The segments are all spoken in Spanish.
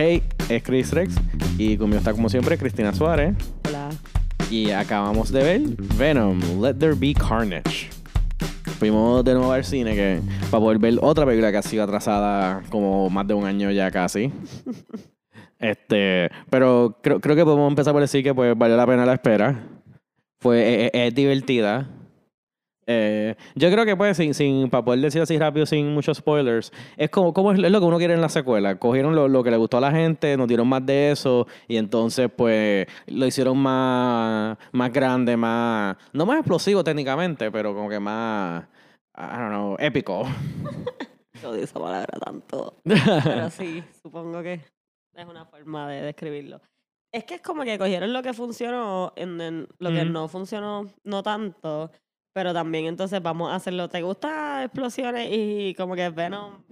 Hey, es Chris Rex y conmigo está como siempre Cristina Suárez Hola. y acabamos de ver Venom, Let There Be Carnage. Fuimos de nuevo al cine que, para poder ver otra película que ha sido atrasada como más de un año ya casi. Este, pero creo, creo que podemos empezar por decir que pues valió la pena la espera. Fue, es, es divertida. Eh, yo creo que pues sin, sin, para poder decir así rápido, sin muchos spoilers, es como, como es lo que uno quiere en la secuela. Cogieron lo, lo que le gustó a la gente, nos dieron más de eso y entonces pues lo hicieron más, más grande, más, no más explosivo técnicamente, pero como que más, I don't know, épico. Yo odio esa palabra tanto. Pero sí, supongo que es una forma de describirlo. Es que es como que cogieron lo que funcionó, en, en lo que Ujú. no funcionó, no tanto. Pero también entonces vamos a hacerlo. ¿Te gustan explosiones y como que Venom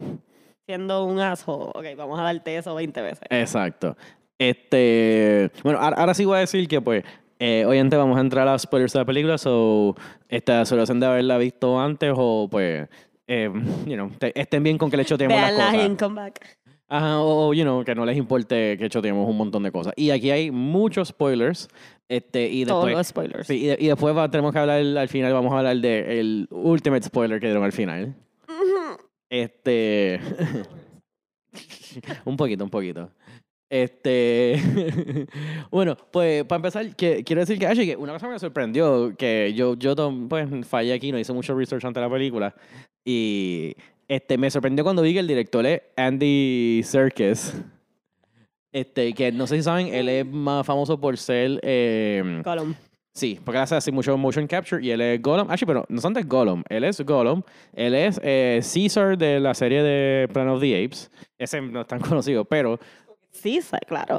siendo un asco? Ok, vamos a darte eso 20 veces. Exacto. Este, bueno, ahora, ahora sí voy a decir que pues eh, obviamente vamos a entrar a los spoilers de la película, so esta solución de haberla visto antes o pues, eh, you know, te- estén bien con que le choteemos las cosas. en comeback. Ajá, o, o, you know, que no les importe que choteemos un montón de cosas. Y aquí hay muchos spoilers. Este, y Todos después, los spoilers. sí, y, de- y después va- tenemos que hablar al final, vamos a hablar del ultimate spoiler que dieron al final. Este. un poquito, un poquito. Este. bueno, pues para empezar, que, quiero decir que, Ashley, que una cosa me sorprendió, que yo, yo pues, fallé aquí, no hice mucho research ante la película. Y este, me sorprendió cuando vi que el director es Andy Serkis. Este, que no sé si saben, él es más famoso por ser. eh, Gollum. Sí, porque él hace así mucho motion capture y él es Gollum. Actually, pero no son de Gollum. Él es Gollum. Él es eh, Caesar de la serie de Planet of the Apes. Ese no es tan conocido, pero sí, claro.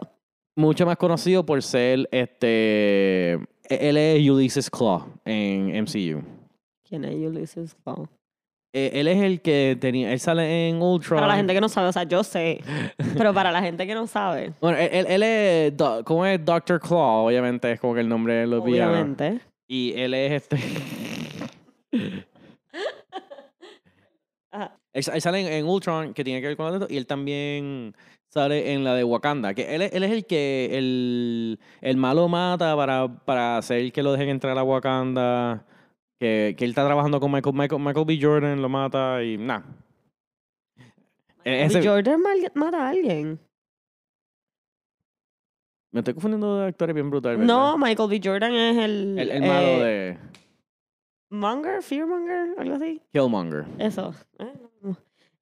mucho más conocido por ser este. Él es Ulysses Claw en MCU. ¿Quién es Ulysses Claw? Eh, Él es el que tenía. Él sale en Ultron. Para la gente que no sabe, o sea, yo sé. Pero para la gente que no sabe, Bueno, él, él- es. ¿Cómo es Doctor Claw? Obviamente es como que el nombre de los villanos. obviamente. Y él es este. Ajá. Él, sa- él sale en, en Ultron, que tiene que ver con esto, y él también sale en la de Wakanda, que él, es- él es el que el, el malo mata para, para hacer que lo dejen entrar a Wakanda, que, que él está trabajando con Michael, Michael, Michael B. Jordan, lo mata y nada. B. ese- Jordan mata a alguien. Me estoy confundiendo de actores bien brutal, ¿verdad? No, Michael B. Jordan es el. El, el malo eh, de Monger, Fearmonger, algo así. Killmonger. Eso. Eh.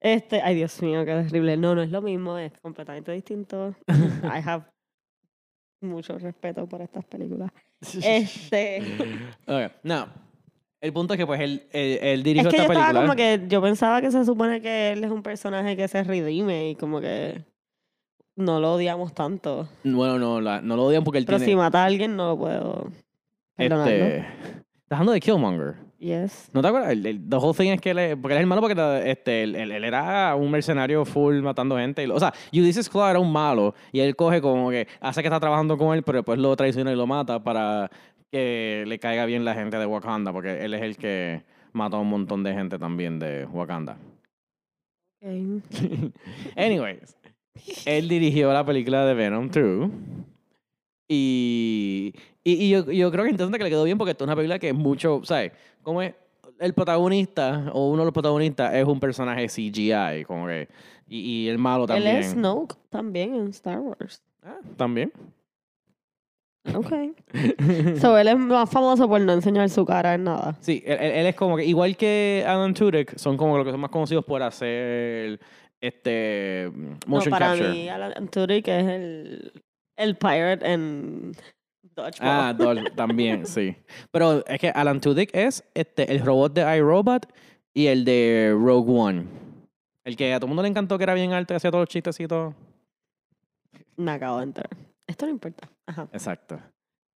Este, ay Dios mío, qué terrible. No, no es lo mismo, es completamente distinto. I have mucho respeto por estas películas. Este. Ok, No. El punto es que pues él, él, él Es dirigió que yo esta estaba película. como que yo pensaba que se supone que él es un personaje que se redime y como que no lo odiamos tanto. Bueno, no, la- no lo odian porque él Pero tiene... si mata a alguien no lo puedo perdonarlo. Este, estás hablando de Killmonger. Yes. ¿No te acuerdas? El, el, the whole thing es que él es, porque él es el malo porque este, él, él- él era un mercenario full matando gente. y lo- o sea, Ulysses Claw era un malo y él coge como que hace que está trabajando con él, pero después lo traiciona y lo mata para que le caiga bien la gente de Wakanda, porque él es el que mató a un montón de gente también de Wakanda. Anyways, él dirigió la película de Venom 2. Y, y, y yo, yo creo que es interesante que le quedó bien porque esto es una película que es mucho, ¿sabes? Como es el protagonista o uno de los protagonistas es un personaje CGI, como que, y, y el malo Él también. es Snoke también en Star Wars. Ah, también. Ok. so él es más famoso por no enseñar su cara en nada. Sí, él, es como que, igual que Alan Tudyk, son como los que son más conocidos por hacer este motion no, para capture. mí, Alan Tudyk es el, el pirate en Dodgeball. Ah, Dol- también, sí. Pero es que Alan Tudyk es este, el robot de iRobot y el de Rogue One. El que a todo el mundo le encantó que era bien alto y hacía todos los chistecitos. Me acabo de enterar. Esto no importa. Ajá. Exacto.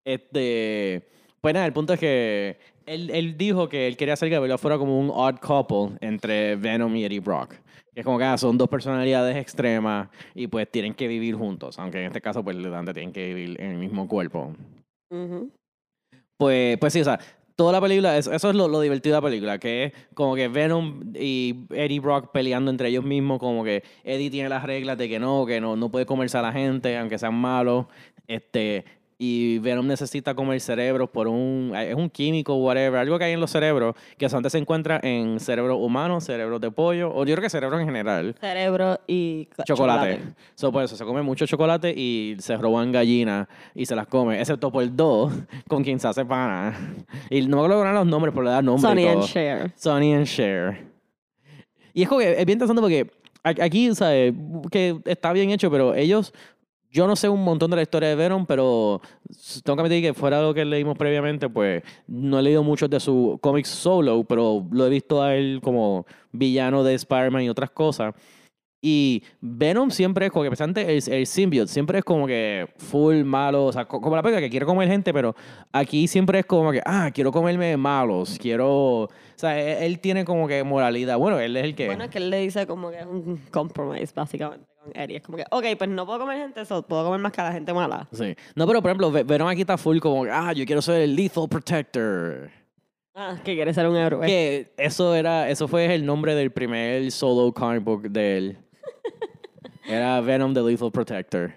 Este. Pues nada, el punto es que él, él dijo que él quería hacer que la película fuera como un odd couple entre Venom y Eddie Brock. Que es como que ah, son dos personalidades extremas y pues tienen que vivir juntos. Aunque en este caso, pues, literalmente tienen que vivir en el mismo cuerpo. Pues, pues sí, o sea, toda la película, eso, es lo, lo divertido de la película, que es como que Venom y Eddie Brock peleando entre ellos mismos, como que Eddie tiene las reglas de que no, que no, no puede comerse a la gente, aunque sean malos. Este, y Venom necesita comer cerebros por un. Es un químico, whatever, algo que hay en los cerebros, que antes se encuentra en cerebros humanos, cerebros de pollo, o yo creo que cerebros en general. Cerebro y co- Chocolate. So, por eso se come mucho chocolate y se roban gallinas y se las come, excepto por dos, con quien se hace pana. Y no me acuerdo los nombres, pero le da nombre. Sonny and. Cher. Sonny and Cher. Y es como que es bien interesante porque aquí, ¿sabes? Que está bien hecho, pero ellos. Yo no sé un montón de la historia de Venom, pero tengo que admitir que fuera de lo que leímos previamente, pues no he leído muchos de sus cómics solo, pero lo he visto a él como villano de Spider-Man y otras cosas. Y Venom siempre es como que, pensante, el, el symbiote siempre es como que full malo, o sea, co- como la película que quiere comer gente, pero aquí siempre es como que, ah, quiero comerme malos, quiero. O sea, él, él tiene como que moralidad. Bueno, él es el que. Bueno, es que él le dice como que es un compromise, básicamente, Es como que, ok, pues no puedo comer gente, eso puedo comer más que a la gente mala. Sí. No, pero por ejemplo, Ve- Venom aquí está full como, que, ah, yo quiero ser el Lethal Protector. Ah, que quiere ser un héroe. Que eso era, eso fue el nombre del primer solo comic book de él. Era Venom the Lethal Protector.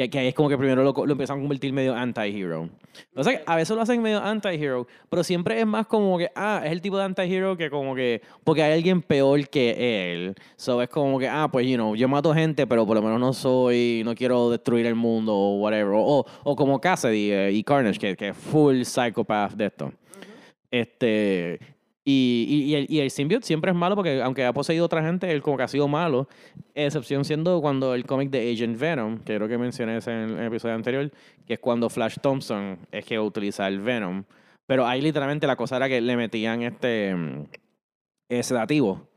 Que, que ahí es como que primero lo, lo empezaron a convertir medio anti-hero. O sea, a veces lo hacen medio anti-hero, pero siempre es más como que, ah, es el tipo de anti-hero que como que, porque hay alguien peor que él. So es como que, ah, pues, you know, yo mato gente, pero por lo menos no soy, no quiero destruir el mundo o whatever. O, o, o como Cassidy eh, y Carnage, que, que es full psychopath de esto. Este. Y, y, y el, y el symbiote siempre es malo porque, aunque ha poseído otra gente, él como que ha sido malo. Excepción siendo cuando el cómic de Agent Venom, que creo que mencioné ese en el episodio anterior, que es cuando Flash Thompson es que utiliza el Venom. Pero ahí literalmente la cosa era que le metían este mm, eh, sedativo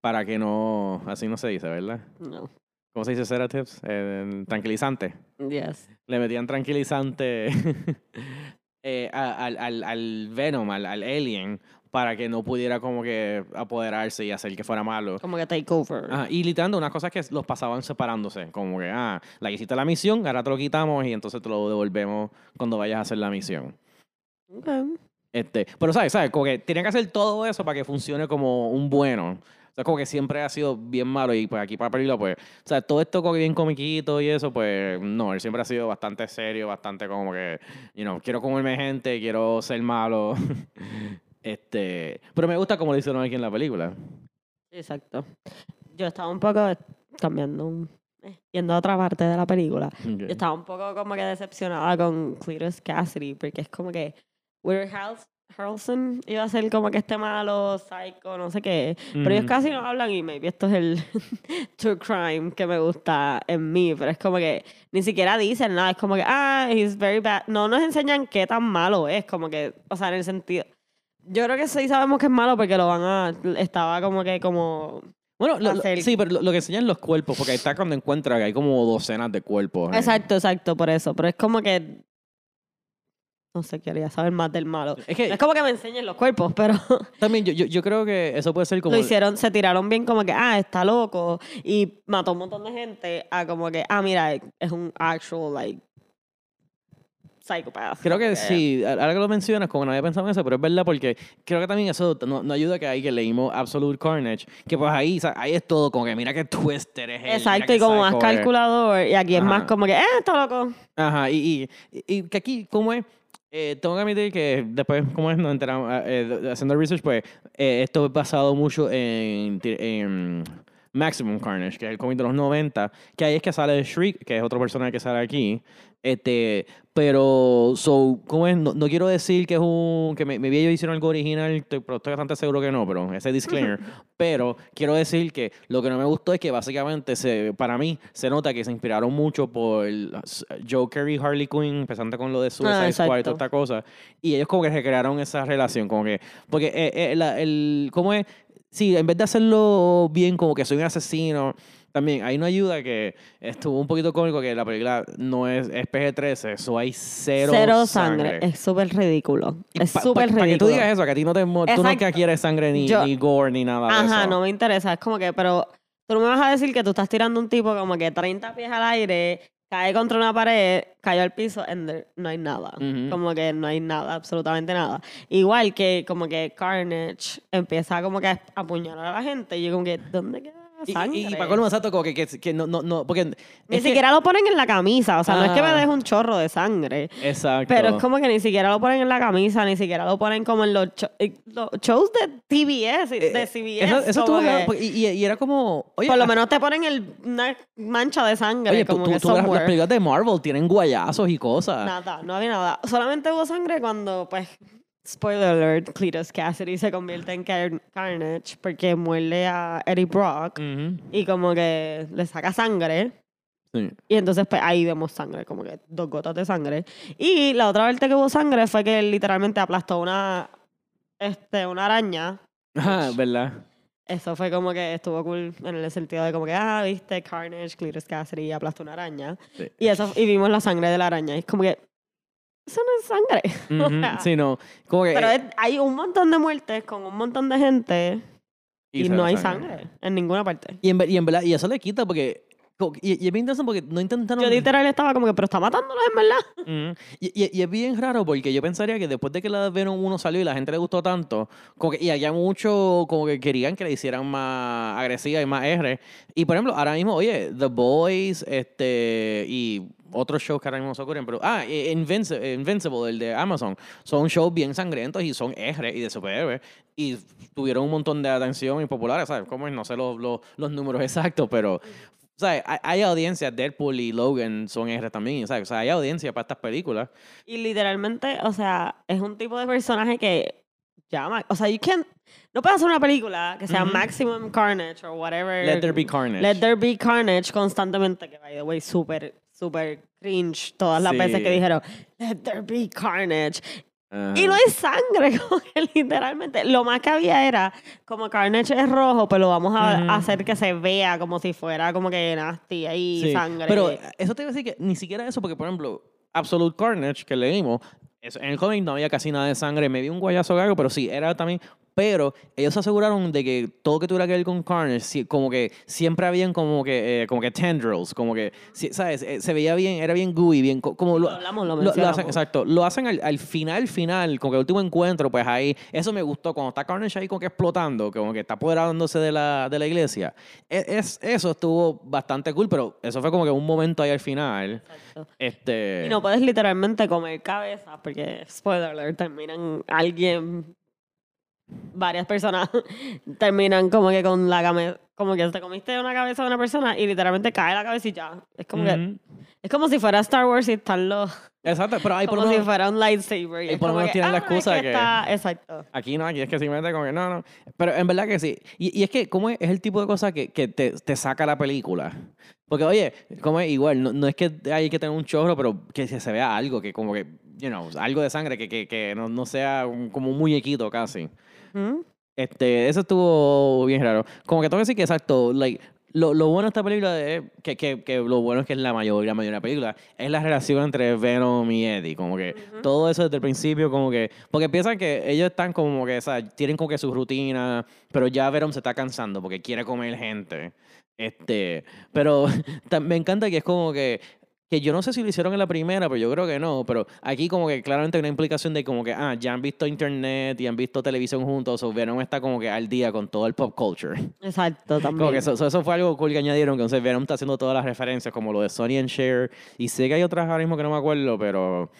para que no. Así no se dice, ¿verdad? No. ¿Cómo se dice sedatives? Eh, tranquilizante Yes. le metían tranquilizante eh, al, al, al Venom, al, al Alien, para que no pudiera como que apoderarse y hacer que fuera malo. Como que take over. Ajá, y literalmente unas cosas que los pasaban separándose, como que, ah, la hiciste la misión, ahora te lo quitamos y entonces te lo devolvemos cuando vayas a hacer la misión. Ok. Este, pero sabes, sabes, como que tienen que hacer todo eso para que funcione como un bueno. O sea, como que siempre ha sido bien malo y pues aquí para película, pues, o sea, todo esto como que bien comiquito y eso, pues, no, él siempre ha sido bastante serio, bastante como que, you know, quiero comerme gente, quiero ser malo. este, pero me gusta como lo hicieron aquí en la película. Exacto. Yo estaba un poco cambiando un... eh, Yendo a otra parte de la película. Yo estaba un poco como que decepcionada con Cletus Cassidy, porque es como que Woody Harrels- Harrelson iba a ser como que este malo, psycho, no sé qué. Pero ellos Ujú. casi no hablan y maybe esto es el true crime que me gusta en mí, pero es como que ni siquiera dicen nada, es como que, ah, he's very bad. No nos enseñan qué tan malo es, como que, o sea, en el sentido... Yo creo que sí sabemos que es malo porque lo van a... Estaba como que como... Bueno, lo- lo- hacer- sí, pero lo, lo que enseñan los cuerpos, porque ahí está cuando encuentra que hay como docenas de cuerpos. ¿eh? Exacto, exacto, por eso. Pero es como que. No sé, quería saber más del malo. Es que No es como que me enseñen los cuerpos, pero también yo, yo, yo creo que eso puede ser como... lo hicieron, se tiraron bien como que, ah, está loco y mató un montón de gente, a como que, ah, mira, es un actual, like, psychopath. Creo que sí, ahora que lo mencionas, como no había pensado en eso, pero es verdad porque creo que también eso no, no ayuda que ahí que leímos Absolute Carnage, que pues ahí, o sea, ahí es todo como que mira que Twister es él, Exacto, y como más es. calculador, y aquí es más Ajá. como que, eh, está loco. Ajá, y, y, y que aquí, ¿cómo es? Eh, tengo que admitir que después, como es, nos enteramos, eh, eh, haciendo research, pues eh, esto es basado mucho en, en Maximum Carnage, que es el cómic de los 90, que ahí es que sale Shriek, que es otro personaje que sale aquí. Este, pero, so, ¿cómo es? No, no quiero decir que es un, que me, me ellos hicieron algo original, pero estoy bastante seguro que no, pero ese disclaimer. pero quiero decir que lo que no me gustó es que básicamente, se, para mí, se nota que se inspiraron mucho por Joker y Harley Quinn, empezando con lo de Suicide Ah, Squad y toda esta cosa. Y ellos como que recrearon esa relación, como que, porque eh, eh, la- el, ¿cómo es? Sí, en vez de hacerlo bien, como que soy un asesino, también ahí no ayuda que estuvo un poquito cómico que la película no es, es PG-13, eso hay cero, Cero sangre. Es súper ridículo. Y Es súper Para que tú ridículo. digas eso, que a ti no te tú no que quieres sangre ni, Yo- ni gore ni nada de Ajá, eso. no me interesa. Es como que, pero tú no me vas a decir que tú estás tirando un tipo como que 30 pies al aire, cae contra una pared cayó al piso and there- no hay nada. Como que no hay nada, absolutamente nada. Igual que como que Carnage empieza como que a apuñalar a la gente y yo como que, ¿dónde queda Y, y, y para colmo, exacto, como que, que, que no, no, no, porque... Ni que- siquiera lo ponen en la camisa, o sea, no es que me Ah. deje un chorro de sangre. Exacto. Pero es como que ni siquiera lo ponen en la camisa, ni siquiera lo ponen como en los, cho- eh, los shows de TBS, y de CBS. Eh, Eso, eso que y, y- era como... Oye, por lo ah, menos te ponen el, una mancha de sangre, Oye, tú, como tú- tú las películas de Marvel tienen guayazos y cosas. Nada, no había nada. Solamente hubo sangre cuando, pues, spoiler alert, Cletus Cassidy se convierte en Car- Carnage porque muerde a Eddie Brock y como que le saca sangre. Sí. Y entonces, pues, ahí vemos sangre, como que dos gotas de sangre. Y la otra vez que hubo sangre fue que él literalmente aplastó una, este, una araña. Ajá, ¿verdad? Eso fue como que estuvo cool en el sentido de como que, ah, viste, Carnage, Cletus Cassidy aplastó una araña. Sí. Y eso, y vimos la sangre de la araña. Y es como que, eso no es sangre. O Ujú, sea, Sí, no. Como que, Pero eh, es- hay un montón de muertes con un montón de gente y, no hay sangre en ninguna parte. Y en, ver- y en verdad, y eso le quita porque... Y, y es bien interesante porque no intentaron... Yo literal estaba como que, pero está matándolos en verdad. Ujú. Y, y- y es bien raro porque yo pensaría que después de que la Venom 1 salió y la gente le gustó tanto, como que, y había mucho como que querían que le hicieran más agresiva y más R. Y por ejemplo, ahora mismo, oye, The Boys, este, y otros shows que ahora mismo se ocurren, pero, ah, eh, Invinci- Invincible, el de Amazon, son shows bien sangrientos y son R y de superhéroes. Y tuvieron un montón de atención y populares, ¿sabes? Como no sé los, los, los números exactos, pero o sea, hay, hay audiencia, Deadpool y Logan son R también, ¿sabes? O sea, hay audiencia para estas películas. Y literalmente, o sea, es un tipo de personaje que llama. O sea, you can't. No puedes hacer una película que sea Ujú. Maximum Carnage o whatever. Let there be carnage. Let there be carnage constantemente, que by the way, súper, súper cringe todas las Sí. veces que dijeron, let there be carnage. Ajá. Y no hay sangre, como que literalmente. Lo más que había era, como Carnage es rojo, pues lo vamos a hacer que se vea como si fuera como que nasty ahí, Sí, sangre. Pero eso te iba a decir que ni siquiera eso, porque por ejemplo, Absolute Carnage, que leímos, en el cómic no había casi nada de sangre, me vi un guayazo gago, pero sí, era también. Pero ellos se aseguraron de que todo que tuviera que ver con Carnage, como que siempre habían como que, eh, como que tendrils, como que, ¿sabes? Eh, se veía bien, era bien gooey, bien, co- como Lo hablamos, lo lo- lo hacen, exacto, lo hacen al, al final, final, como que el último encuentro, pues ahí, eso me gustó, cuando está Carnage ahí como que explotando, como que está apoderándose de la, de la iglesia. E- Es, eso estuvo bastante cool, pero eso fue como que un momento ahí al final. Exacto. Este, Y no puedes literalmente comer cabeza, porque, spoiler alert, terminan alguien, varias personas terminan como que con la cabeza, como que te comiste una cabeza de una persona y literalmente cae la cabeza y ya. Es como que, Ujú. es como si fuera Star Wars y están los, Exacto, pero ahí por como lo si menos- fuera un lightsaber. Y es por lo menos que, tienen la ah, es excusa que que- está- exacto. Aquí no, aquí es que simplemente como que no, no. Pero en verdad que sí. Y, y es que, ¿cómo es? Es el tipo de cosa que, que te, te saca la película. Porque, oye, como es igual, no, no es que hay que tener un chorro, pero que se, se vea algo, que como que, you know, algo de sangre, que, que, que no, no sea un- como un muñequito casi. ¿Mm? Este, eso estuvo bien raro. Como que tengo que decir que exacto, like, lo, lo bueno de esta película es que, que, que lo bueno es que es la mayoría, la mayoría de la película, es la relación entre Venom y Eddie. Como que todo eso desde el principio, como que. Porque piensan que ellos están como que, o sea, tienen como que su rutina, pero ya Venom se está cansando porque quiere comer gente. Este, pero me encanta que es como que que yo no sé si lo hicieron en la primera, pero yo creo que no, pero aquí como que claramente hay una implicación de como que, ah, ya han visto internet y han visto televisión juntos, o Venom está como que al día con todo el pop culture. Exacto, también. Como que eso, eso- fue algo cool que añadieron, que entonces Venom está haciendo todas las referencias, como lo de Sony and Cher, y sé que hay otras ahora mismo que no me acuerdo, pero...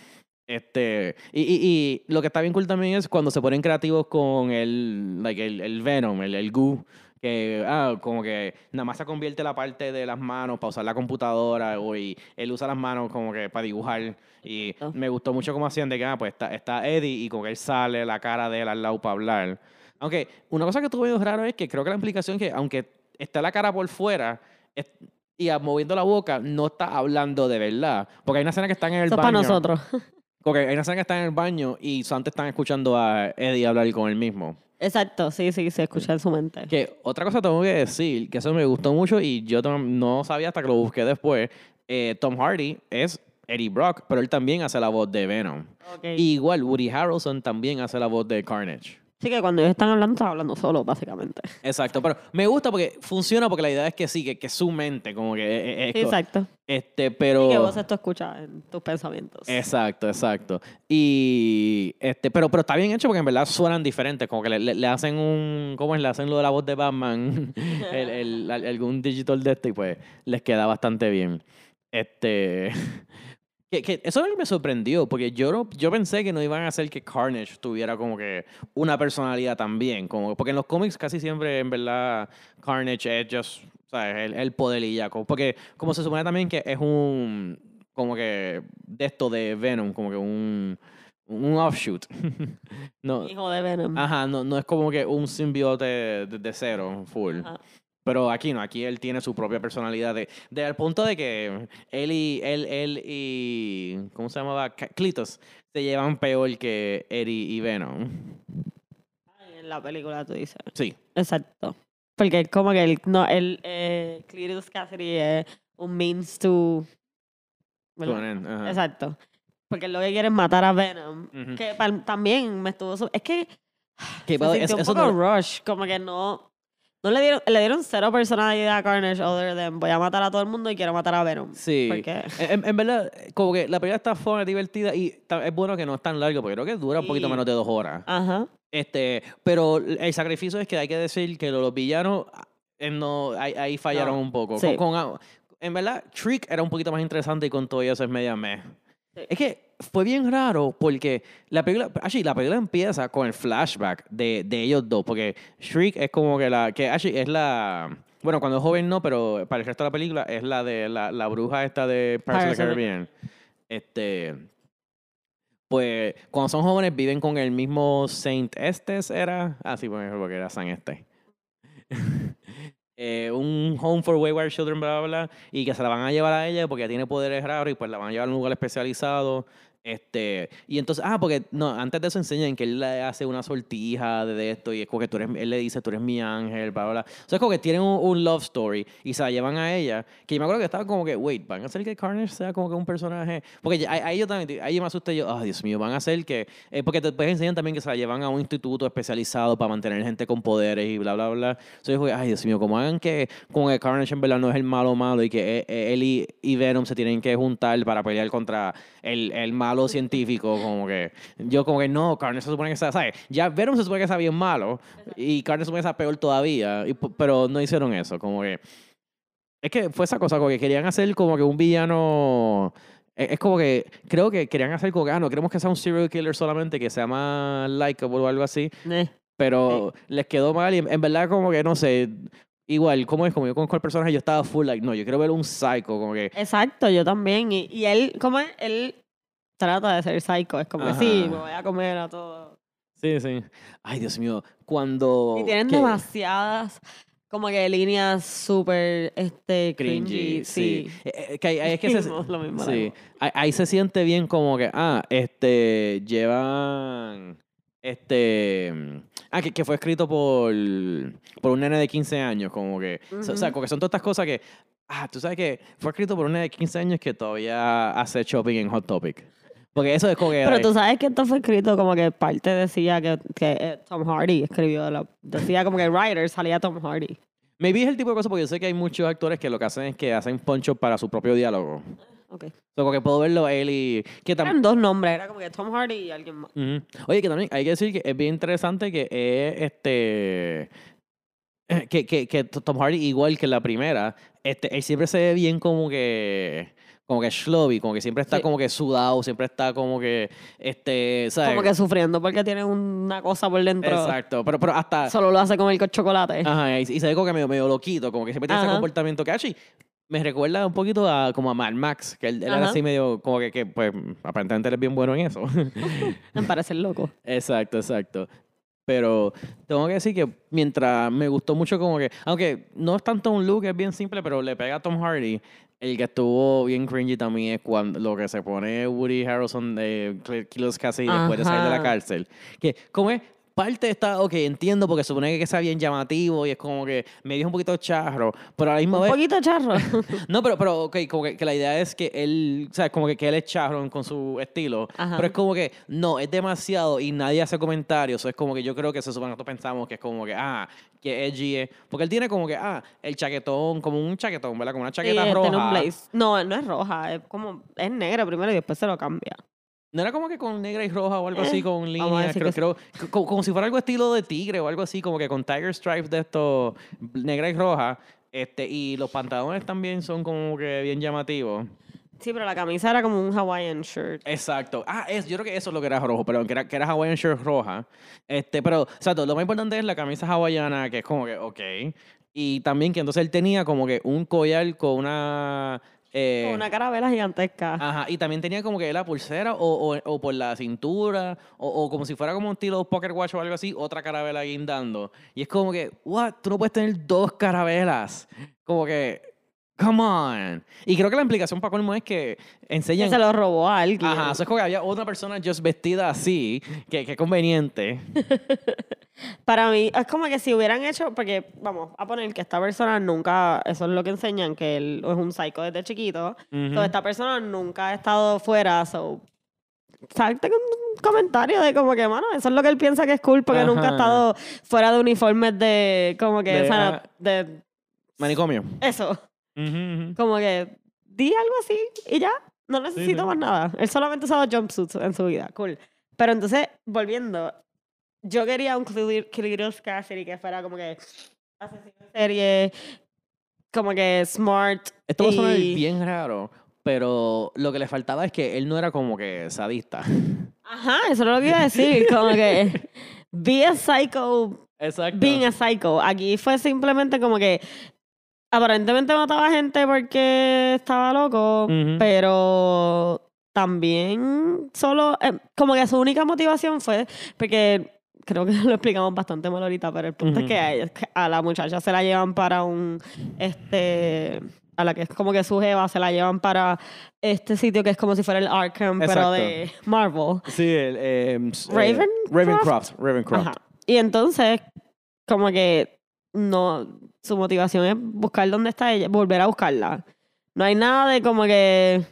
Este, y, y, y lo que está bien cool también es cuando se ponen creativos con el, like, el, el Venom, el, el goo, que ah, como que nada más se convierte la parte de las manos para usar la computadora o y él usa las manos como que para dibujar y Exacto. me gustó mucho cómo hacían de que ah, pues está, está Eddie y con él sale la cara de él al lado para hablar. Aunque una cosa que tuve raro es que creo que la implicación es que aunque está la cara por fuera es- y moviendo la boca, no está hablando de verdad. Porque hay una escena que están en el Eso es baño. para nosotros. Porque hay una escena que están en el baño y antes están escuchando a Eddie hablar con él mismo. Exacto, sí, sí, se escucha en su mente. Que otra cosa tengo que decir, que eso me gustó mucho y yo no sabía hasta que lo busqué después. eh, Tom Hardy es Eddie Brock, pero él también hace la voz de Venom. Y igual, Woody Harrelson también hace la voz de Carnage. Así que cuando ellos están hablando, están hablando solo, básicamente. Exacto, pero me gusta porque funciona porque la idea es que sí, que, que su mente, como que es- es- Sí, exacto. este, pero Y que vos esto escuchas en tus pensamientos. Exacto, exacto. Y este, pero, pero está bien hecho porque en verdad suenan diferentes, como que le, le- le hacen un, ¿cómo es? Le hacen lo de la voz de Batman, el, el- al- algún digital de este y pues les queda bastante bien. Este, que, que eso me sorprendió porque yo no, yo pensé que no iban a hacer que Carnage tuviera como que una personalidad también, como porque en los cómics casi siempre en verdad Carnage es just, ¿sabes? El, el poder y ya, como- porque como se supone también que es un como que de esto de Venom, como que un, un offshoot. no, Hijo de Venom. ajá, no, no es como que un simbiote de, cero, full. Ajá. Pero aquí no, aquí él tiene su propia personalidad. De, de al punto de que él y él, él y ¿cómo se llamaba? Clitos se llevan peor que Eddie y Venom. En la película tú dices. Sí. Exacto. Porque es como que el, no, el eh, Cletus Cassidy es un means to. él, ajá. Exacto. Porque lo que quiere es matar a Venom. Que también me estuvo. Es que. Se bueno, sintió eso- un poco no- rush. Como que no. No le dieron, le dieron cero personalidad a Carnage other than voy a matar a todo el mundo y quiero matar a Venom. Sí. Porque. En, en verdad, como que la película está fun, es divertida y es bueno que no es tan largo, porque creo que dura un poquito menos de dos horas. Ajá. Este, pero el sacrificio es que hay que decir que los villanos eh, no, ahí, ahí fallaron No, un poco. sí. Con- con- en verdad, Trick era un poquito más interesante y con todo eso es media meh. Sí. Es que fue bien raro porque la película, actually, la película empieza con el flashback de, de ellos dos, porque Shriek es como que la, que actually es la, bueno, cuando es joven no, pero para el resto de la película es la de la, la bruja esta de Pirates of the Caribbean. Este, pues cuando son jóvenes viven con el mismo Saint Estes, ¿era? Ah, sí, bueno, porque era San Este. Eh, un home for wayward children, bla, bla, bla, y que se la van a llevar a ella porque tiene poderes raros y pues la van a llevar a un lugar especializado. Este, y entonces, ah, porque no, antes de eso enseñan que él le hace una sortija de, esto y es como que tú eres, él le dice, tú eres mi ángel, bla, bla, bla. O sea, es como que tienen un, un love story y se la llevan a ella, que yo me acuerdo que estaba como que, wait, van a hacer que Carnage sea como que un personaje, porque ahí, yo también, ahí me asusté yo, oh, Dios mío, van a hacer que, eh, porque después enseñan también que se la llevan a un instituto especializado para mantener gente con poderes y bla, bla, bla. Entonces yo ay, Dios mío, como hagan que con que Carnage en verdad no es el malo malo y que él y, y Venom se tienen que juntar para pelear contra el, el malo científico, como que yo como que no, Carnage se supone que sea, ¿sabes? Ya Venom se supone que está bien malo y Carnage se supone que está peor todavía, y pero no hicieron eso, como que... Es que fue esa cosa, como que querían hacer como que un villano... Es es como que creo que querían hacer como que, ah, no queremos que sea un serial killer solamente, que sea más likable o algo así, Eh, pero les quedó mal y en, verdad como que no sé, igual, como es como yo conozco el personaje, yo estaba full like, no, yo quiero ver un psycho, como que Exacto, yo también. Y, y él, ¿cómo es? Él trata de ser psycho. Es como que sí, me voy a comer a todo. sí, sí. Ay, Dios mío, cuando Y tienen demasiadas, como que líneas súper este, cringy, cringy. sí. Sí. Eh, eh, que ahí, ahí es que se, lo mismo, sí, ahí, ahí se siente bien como que, ah, este, llevan, este, ah, que, que fue escrito por, por un nene de 15 años, como que, o sea, como que son todas estas cosas que, ah, tú sabes que fue escrito por un nene de 15 años que todavía hace shopping en Hot Topic. Porque eso es como que... Pero tú sabes que esto fue escrito como que parte decía que, que eh, Tom Hardy escribió. la- decía como que writer salía Tom Hardy. Maybe es el tipo de cosas porque yo sé que hay muchos actores que lo que hacen es que hacen poncho para su propio diálogo. Ok. O sea, como que puedo verlo a él y... Que Eran dos nombres, era como que Tom Hardy y alguien más. Ujú. Oye, que también hay que decir que es bien interesante que es este. eh, Que, que, que Tom Hardy, igual que la primera, este, él siempre se ve bien como que. Como que schlubby, como que siempre está Sí. como que sudado, siempre está como que. Este, ¿sabes? Como que sufriendo porque tiene una cosa por dentro. Exacto. Pero, pero hasta. Solo lo hace con el chocolate. Ajá, y, y se ve como que medio, medio loquito, como que siempre tiene ese comportamiento que actually, me recuerda un poquito a como a Mad Max, que él, él era así medio, como que, que, pues, aparentemente él es bien bueno en eso. Me parece loco. Exacto, exacto. Pero tengo que decir que mientras me gustó mucho como que, aunque no es tanto un look, es bien simple, pero le pega a Tom Hardy. El que estuvo bien cringy también es cuando lo que se pone Woody Harrelson de Kilos Cassidy después de salir de la cárcel. Que, como es, parte está, ok, entiendo, porque supone que sea bien llamativo y es como que me dijo un poquito charro, pero a la misma Un vez. poquito charro. No, pero, pero ok, como que, que la idea es que él, sea, como que, que él es charro con su estilo, Ajá. pero es como que no, es demasiado y nadie hace comentarios, es como que yo creo que se supone que nosotros pensamos que es como que, ah, que edgy es, porque él tiene como que, ah, el chaquetón, como un chaquetón, ¿verdad? Como una Sí, chaqueta él roja. un. No, no es roja, es como, es negra primero y después se lo cambia. No era como que con negra y roja o algo Eh, así, con vamos a líneas, creo, que creo- co- como, si fuera algo estilo de tigre o algo así, como que con tiger stripes de esto, negra y roja, este, y los pantalones también son como que bien llamativos. Sí, pero la camisa era como un Hawaiian shirt. Exacto. Ah, es, yo creo que eso es lo que era rojo, perdón, que era, que era Hawaiian shirt roja. Este, pero, exacto, lo más importante es la camisa hawaiana, que es como que, ok. Y también que entonces él tenía como que un collar con una... eh, Con una carabela gigantesca. Ajá, y también tenía como que la pulsera o, o, o por la cintura o, o como si fuera como un estilo poker watch o algo así, otra carabela guindando. Y es como que, what, tú no puedes tener dos carabelas. Como que, come on. Y creo que la implicación para colmo es que que enseñan... se lo robó a alguien. Ajá, eso es como que había otra persona just vestida así, que, que conveniente. Para mí, es como que si hubieran hecho, porque vamos a poner que esta persona nunca, eso es lo que enseñan, que él es un psycho desde chiquito. Ujú. So, esta persona nunca ha estado fuera, so. Salte con un comentario de como que, mano, eso es lo que él piensa que es cool, porque nunca ha estado fuera de uniformes de, como que, De, o sea, ah. de Manicomio. eso. Como que, di algo así y ya, no necesito sí. más nada. Él solamente usaba jumpsuits en su vida, cool. Pero entonces, volviendo, yo quería un Cletus Cassidy que fuera como que asesino en serie, como que smart. Esto va a sonar y- bien raro, pero lo que le faltaba es que él no era como que sadista. Ajá, eso es lo que iba a decir, como que be a psycho, Exacto. being a psycho. Aquí fue simplemente como que aparentemente mataba gente porque estaba loco, pero también solo, eh, como que su única motivación fue porque creo que lo explicamos bastante mal ahorita, pero el punto es que a, ella- que a la muchacha se la llevan para un, este, a la que es como que su jeva, se la llevan para este sitio que es como si fuera el Arkham, pero de Marvel. Sí, el... eh, s- eh, Ravencroft. Ravencroft. Ravencroft. Ajá. Y entonces, como que no, su motivación es buscar dónde está ella, volver a buscarla. No hay nada de como que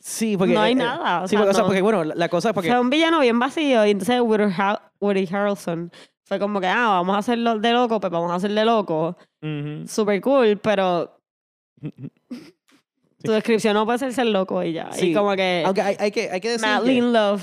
Sí, porque... No hay eh, nada, o sí, sea, porque, o sea, no. porque, bueno, la, cosa es porque... fue un villano bien vacío. Y entonces Woody, Har- Woody Harrelson fue como que, ah, vamos a hacerlo de loco, pues vamos a hacer de loco. Ujú. Super cool, pero tu descripción no puede ser ser loco y ya. Sí, Y como que Aunque hay, hay que, hay que decir que... Madly in Love.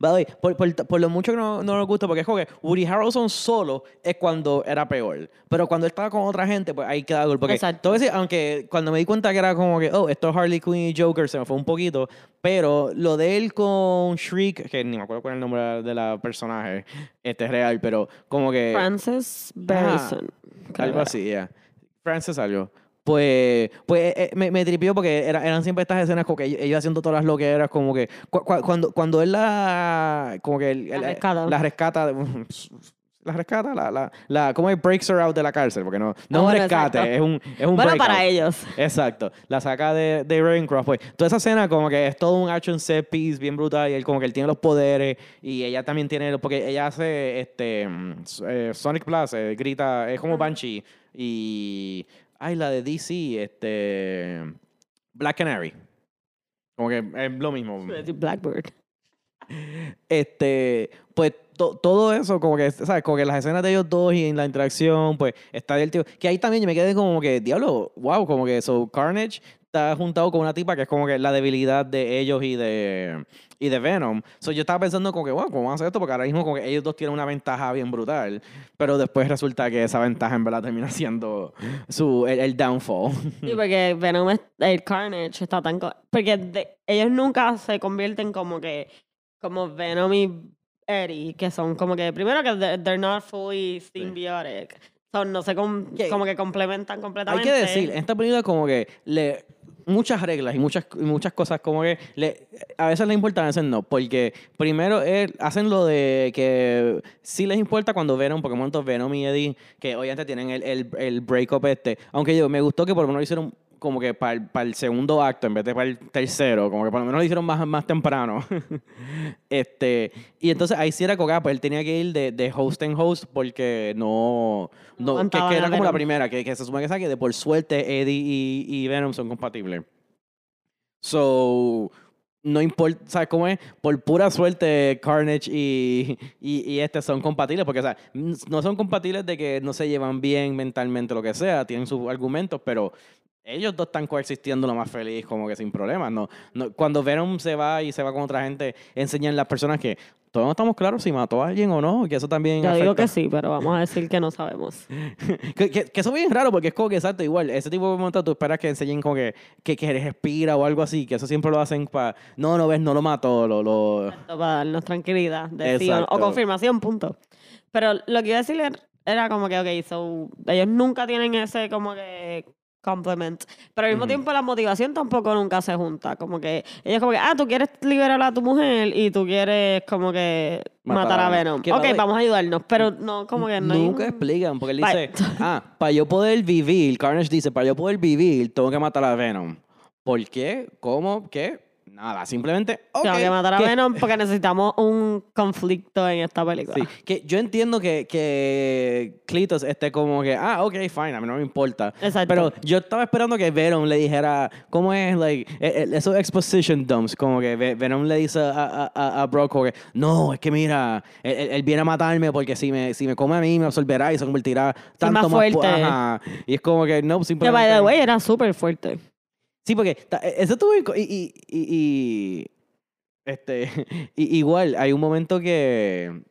Way, por, por, por lo mucho que no, no nos gusta, porque es como que Woody Harrelson solo es cuando era peor. Pero cuando él estaba con otra gente, pues ahí queda gol. Porque, Exacto. decir, aunque cuando me di cuenta que era como que, oh, esto es Harley Quinn y Joker, se me fue un poquito. Pero lo de él con Shriek, que ni me acuerdo cuál es el nombre de la personaje, este es real, pero como que. Frances Barrison. Algo que así, ya. Francis algo. Pues, pues eh, me, me tripió porque era- eran siempre estas escenas como que ella, ella haciendo todas las loqueras, como que cu- cu- cuando, cuando él la, como que él- La rescata. la rescata, la rescata, la, la, la, como es breaks her out de la cárcel, porque no, no un rescate, exacto. es un, es un Bueno, breakout. para ellos. Exacto. La saca de, de Ravencroft. Pues toda esa escena como que es todo un action set piece bien brutal y él como que él tiene los poderes y ella también tiene, porque ella hace este mm, eh, Sonic Plus, eh, grita, es como Banshee y ay, la de DC, este Black Canary. Como que es lo mismo. Blackbird. Este, pues to- todo eso, como que, ¿sabes? Como que las escenas de ellos dos y en la interacción, pues está divertido. Que ahí también yo me quedé como que, diablo, wow, como que eso, Carnage está juntado con una tipa que es como que la debilidad de ellos y de, y de Venom. So, yo estaba pensando como que, wow, ¿cómo van a hacer esto? Porque ahora mismo como que ellos dos tienen una ventaja bien brutal, pero después resulta que esa ventaja en verdad termina siendo su, el, el downfall. Sí, porque Venom, es- el Carnage está tan... Porque de- ellos nunca se convierten como que... Como Venom y Eddie, que son como que... Primero que they're not fully symbiotic. Son, no se com- como que complementan Hay completamente. que decir, en esta película como que le muchas reglas y muchas muchas cosas como que le, a veces les importa, a veces no, porque primero es- hacen lo de que sí les importa cuando Venom, momentos Venom y Eddie, que obviamente tienen el, el, el breakup este, aunque yo me gustó que por lo menos hicieron como que para el, segundo acto en vez de para el tercero, como que por lo menos lo hicieron más, más temprano. este, y entonces ahí sí era coca, pues él tenía que ir de, de host en host porque no, no que, aguantaba que era como la primera, que, que se supone que sabe que de por suerte Eddie y, y Venom son compatibles. So, no importa, ¿sabes cómo es? Por pura suerte, Carnage y, y, y este son compatibles, porque, o sea, no son compatibles de que no se llevan bien mentalmente, lo que sea, tienen sus argumentos, pero ellos dos están coexistiendo lo más feliz, como que sin problemas. No, no, cuando Venom se va y se va con otra gente, enseñan las personas que todos no estamos claros si mató a alguien o no, que eso también Yo digo que sí, pero vamos a decir que no sabemos. que, que, que eso es bien raro porque es como que exacto, igual, ese tipo de momentos tú esperas que enseñen como que, que, que respira o algo así, que eso siempre lo hacen para, no, no ves, no lo mató, lo, lo... Para darnos tranquilidad. de sí o, confirmación, punto. Pero lo que iba a decir era- era como que, ok, so, ellos nunca tienen ese como que complement. Pero al mismo tiempo la motivación tampoco nunca se junta. Como que ellos como que, ah, tú quieres liberar a tu mujer y tú quieres como que Matar matar, a Venom. Ok, vamos a ayudarnos. Pero no, como que no Nunca un- explican, porque él Bye. dice, ah, para yo poder vivir, Carnage dice, para yo poder vivir, tengo que matar a Venom. ¿Por qué? ¿Cómo? ¿Qué? Nada, simplemente, ok. Tengo que matar a que- Venom porque necesitamos un conflicto en esta película. Sí, que yo entiendo que, que Cletus esté como que, ah, ok, fine, a mí no me importa. Exacto. Pero yo estaba esperando que Venom le dijera, ¿cómo es? Like, eh, eh, esos exposition dumps, como que Ve- Venom le dice a, a, a, a Brock, como que, no, es que mira, él, él- él viene a matarme porque si me, si me come a mí me absorberá y se convertirá tanto más fuerte. Ajá. Y es como que, no, Que simplemente... by the way era súper fuerte. Sí, porque e, eso inco- Y, y, y, este, y- igual, hay un momento que...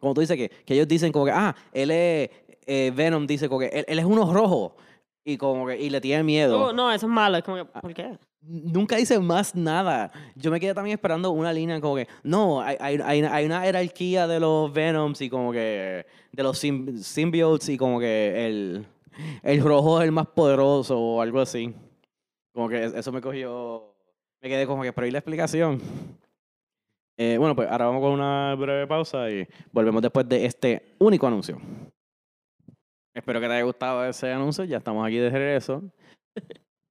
Como tú dices, que, que ellos dicen como que, ah, él es... eh, Venom dice como que él, él es uno rojo. Y como que... Y le tiene miedo. Oh, no, eso es malo. Es como que, Ah. ¿por qué? Nunca dice más nada. Yo me quedé también esperando una línea como que, no, hay, hay, hay, una jerarquía de los Venoms y como que, de los sym- symbiotes y como que el, el rojo es el más poderoso o algo así. Como que eso me cogió, me quedé como que, pero ¿y la explicación? Eh, bueno, pues ahora vamos con una breve pausa y volvemos después de este único anuncio. Espero que te haya gustado ese anuncio, ya estamos aquí de regreso.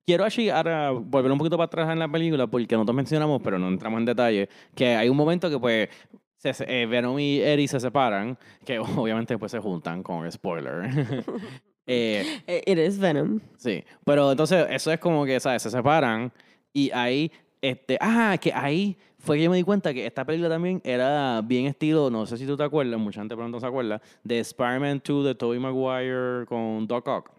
Quiero así ahora volver un poquito para atrás en la película porque nosotros mencionamos, pero no entramos en detalle, que hay un momento que pues se, eh, Venom y Eddie se separan, que obviamente después se juntan con spoiler. eh, Eh, It is Venom. Sí, pero entonces eso es como que, ¿sabes? Se separan y ahí, este, ah, que ahí fue que yo me di cuenta que esta película también era bien estilo, no sé si tú te acuerdas, mucha gente pronto se acuerda, de Spider-Man 2 de Tobey Maguire con Doc Ock.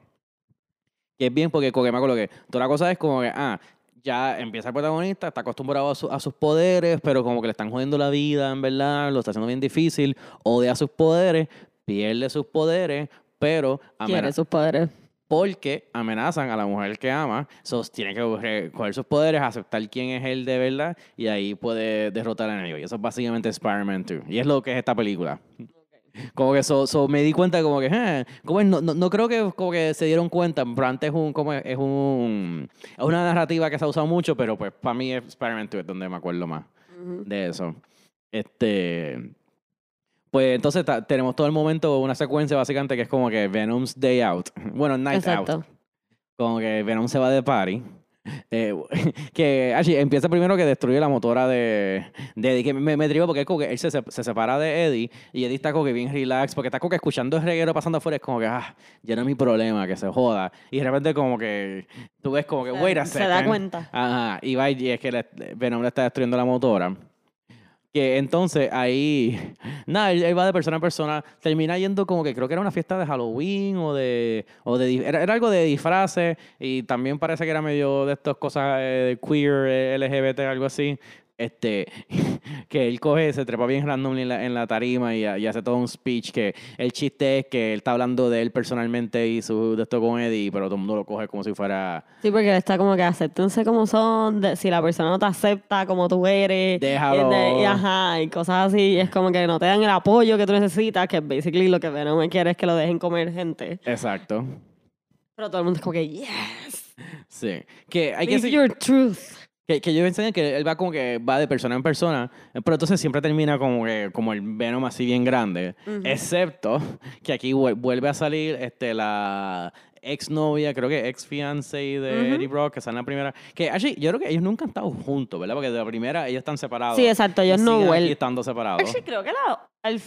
Que es bien porque, porque me acuerdo que toda la cosa es como que, ah, ya empieza el protagonista, está acostumbrado a, su- a sus poderes, pero como que le están jodiendo la vida, en verdad, lo está haciendo bien difícil, odia sus poderes, pierde sus poderes, pero Quiere sus poderes. porque amenazan a la mujer que ama, so, tiene que coger sus poderes, aceptar quién es él de verdad y ahí puede derrotar al enemigo. Y eso es básicamente Spider-Man 2. Y es lo que es esta película. Como que so, so me di cuenta como que, eh, como? No, no, no creo que como que se dieron cuenta, pero antes es un, como es, es un, es una narrativa que se ha usado mucho, pero pues para mí es Spider-Man 2 es donde me acuerdo más de eso. Este. Pues entonces tenemos todo el momento, una secuencia básicamente que es como que Venom's Day Out. Bueno, Night Out. Exacto. Como que Venom se va de party. Eh, que empieza primero que destruye la motora de, de Eddie. Que me, me trigo porque es como que él se, se, se separa de Eddie y Eddie está como que bien relax porque está como que escuchando el reguero pasando afuera. Es como que, ah, ya no es mi problema, que se joda. Y de repente como que tú ves como que, Se- wait a se da cuenta. Ajá, y va y es que le- Venom le está destruyendo la motora. Que entonces ahí, nada, él, va de persona a persona, termina yendo como que creo que era una fiesta de Halloween o de, o de era, era algo de disfraces y también parece que era medio de estas cosas eh, queer, eh, LGBT, algo así. Este, que él coge, se trepa bien random en la, en la tarima y, y hace todo un speech que el chiste es que él está hablando de él personalmente y su de esto con Eddie, pero todo el mundo lo coge como si fuera Sí, porque él está como que acéptense como son, de- si la persona no te acepta como tú eres, Déjalo. y y ajá, y cosas así, y es como que no te dan el apoyo que tú necesitas, que basically lo que Venom quiere es que lo dejen comer gente. Exacto. Pero todo el mundo es como que, yes, Sí. Que hay que live decir- your truth. Que, que yo enseñé que él va como que va de persona en persona, pero entonces siempre termina como que como el Venom así bien grande. Ujú. Excepto que aquí vuel- vuelve a salir este, la ex novia, creo que ex fiance de Ujú. Eddie Brock, que está en la primera. Que actually, yo creo que ellos nunca han estado juntos, ¿verdad? Porque de la primera ellos están separados. Sí, exacto, ellos no vuelven. estando separados. Actually, creo que la, al,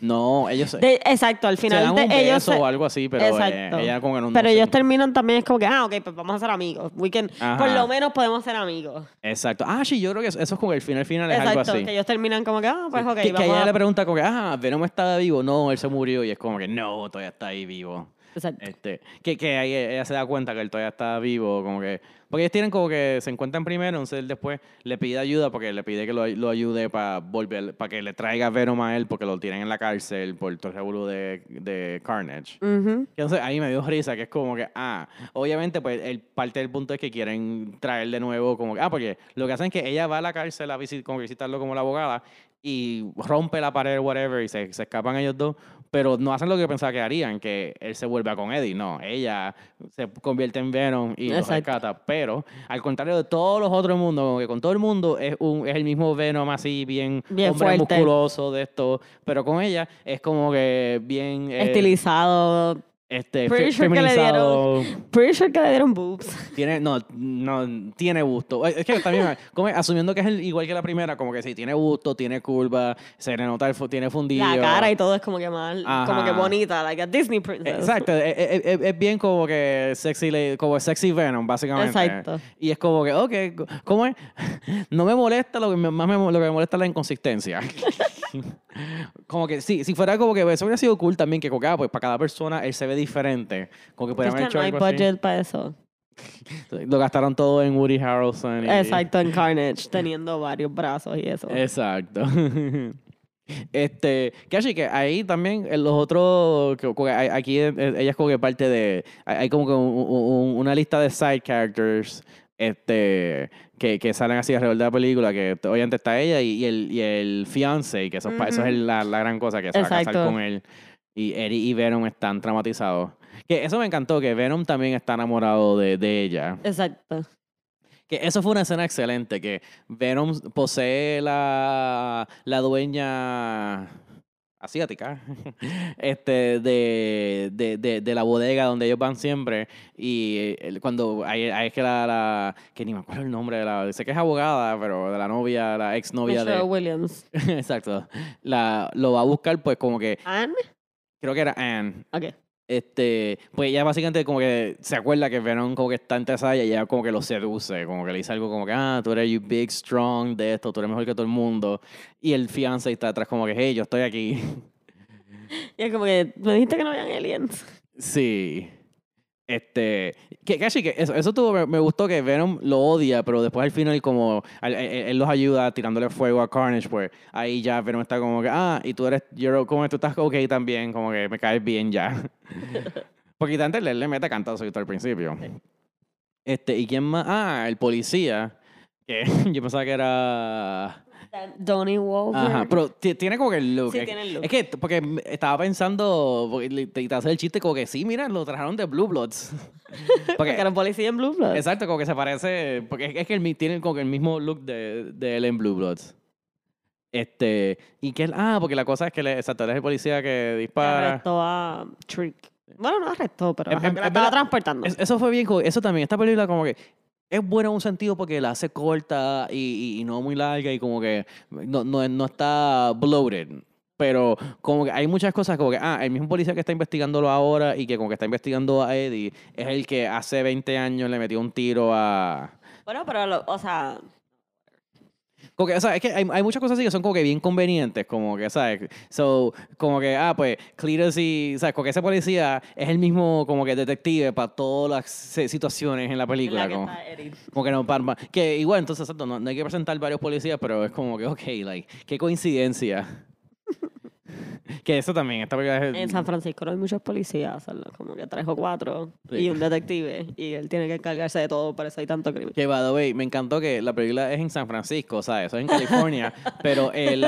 No, ellos se, de- exacto, al se final dan de un ellos beso se- o algo así, pero eh, Exacto. ella como que no. pero no sé. ellos terminan también es como que ah ok pues vamos a ser amigos we can- por lo menos podemos ser amigos Exacto. Ah, sí, yo creo que eso eso es como el final final es algo exacto así. que ellos terminan como que ah pues ok que, que vamos ella a- le pregunta como que, ah, Venom estaba vivo. No, él se murió. Y es como que, no, todavía está ahí vivo. Exacto. Este, que, que ahí ella se da cuenta que él todavía está vivo, como que... Porque ellos tienen como que se encuentran primero, entonces él después le pide ayuda porque le pide que lo, lo ayude para volver, para que le traiga Venom a él porque lo tienen en la cárcel por todo el revolú de, de Carnage. Ujú. Entonces ahí me dio risa, que es como que, ah, obviamente, pues el parte del punto es que quieren traer de nuevo, como que, ah, porque lo que hacen es que ella va a la cárcel a visit, como visitarlo como la abogada y rompe la pared, whatever, y se, se escapan ellos dos, pero no hacen lo que pensaba que harían, que él se vuelva con Eddie, no, ella se convierte en Venom y lo Exacto. rescata, pero al contrario de todos los otros mundos, como que con todo el mundo es, un, es el mismo Venom así, bien, Bien hombre fuerte. musculoso de esto, pero con ella es como que bien... eh, estilizado este, Pretty sure que le feminizado. pretty sure que le dieron boobs Tiene, no, no, tiene gusto. Es que también, como asumiendo que es el- igual que la primera, como que sí, tiene gusto, tiene curva, se le nota, el, tiene fundido. la cara y todo es como que más como que bonita like a Disney princess Exacto, es, es- es- es bien como que sexy, como sexy Venom, básicamente. Exacto. Y es como que, ok, ¿cómo es? No me molesta, lo que más me, lo que me molesta es la inconsistencia. como que sí, si fuera como que eso hubiera sido cool también, que como que, ah, pues para cada persona él se ve diferente. Como que podrían haber hecho no hay algo así. budget para eso Lo gastaron todo en Woody Harrelson. y- exacto en Carnage teniendo varios brazos y eso Exacto. Este, que así que ahí también en los otros, aquí eh, eh, ella es como que parte de, hay hay como que un- un- una lista de side characters este, que, que salen así alrededor de la película, que obviamente está ella y, y el, y el fiance, que eso, eso es la, la gran cosa, que se va a casar con él. Y Eddie y Venom están traumatizados. Que eso me encantó, que Venom también está enamorado de, de ella. exacto Que eso fue una escena excelente, que Venom posee la, la dueña asiática este, de, de, de, de la bodega donde ellos van siempre. Y el- cuando ahí, ahí es que la, la- que ni me acuerdo el nombre de la sé que es abogada pero de la novia la ex novia Michelle de Williams. Exacto. La lo va a buscar pues como que Anne creo que era Anne ok este, pues ella básicamente como que se acuerda que Venom como que está interesada y ella como que lo seduce, como que le dice algo como que, ah, tú eres you big, strong de esto, tú eres mejor que todo el mundo. Y el fiance está atrás como que, hey, yo estoy aquí. y es como que me dijiste que no habían aliens sí. Este, que casi que eso, eso tuvo, me, gustó que Venom lo odia, pero después al final como él, él- él los ayuda tirándole fuego a Carnage, pues ahí ya Venom está como que, ah, y tú eres, you're, como tú estás ok también, como que me caes bien ya. Porque antes le, le mete cantazo al principio. Este, ¿y quién más? Ah, el policía, que yo pensaba que era... Donnie Wahlberg Ajá, pero ti- tiene como que el look. Sí, tiene el look. es que, porque estaba pensando, porque le- te, te hace el chiste como que sí, mira, lo trajeron de Blue Bloods. porque, porque era policía en Blue Bloods exacto, como que se parece, porque es, que él mi- tiene como que el mismo look de, de él en Blue Bloods. Este, y que él, ah, porque la cosa es que, le, exacto, él es el policía que que dispara. arrestó a Trick bueno no arrestó pero que la es estaba transportando Es- eso fue bien, como- eso también, esta película como que es buena en un sentido porque la hace corta y, no muy larga y como que no, no, no está bloated. Pero como que hay muchas cosas como que, ah, el mismo policía que está investigándolo ahora y que como que está investigando a Eddie es el que hace 20 años le metió un tiro a... bueno pero o sea Como que, o sea, es que hay, hay muchas cosas así que son como que bien convenientes, como que, ¿sabes? So, como que, ah, pues, Cletus y, ¿sabes? Como que ese policía es el mismo como que detective para todas las situaciones en la película. la que como-. Como que no, para, que igual, entonces, exacto, no, no hay que presentar varios policías, pero es como que, ok, like, qué coincidencia. que eso también, esta película es... En San Francisco no hay muchos policías, solo como que tres o cuatro, Sí. y un detective, y él tiene que encargarse de todo, por eso hay tanto crimen. Que, by the way, me encantó que la película es en San Francisco, o sea, eso es en California, pero el,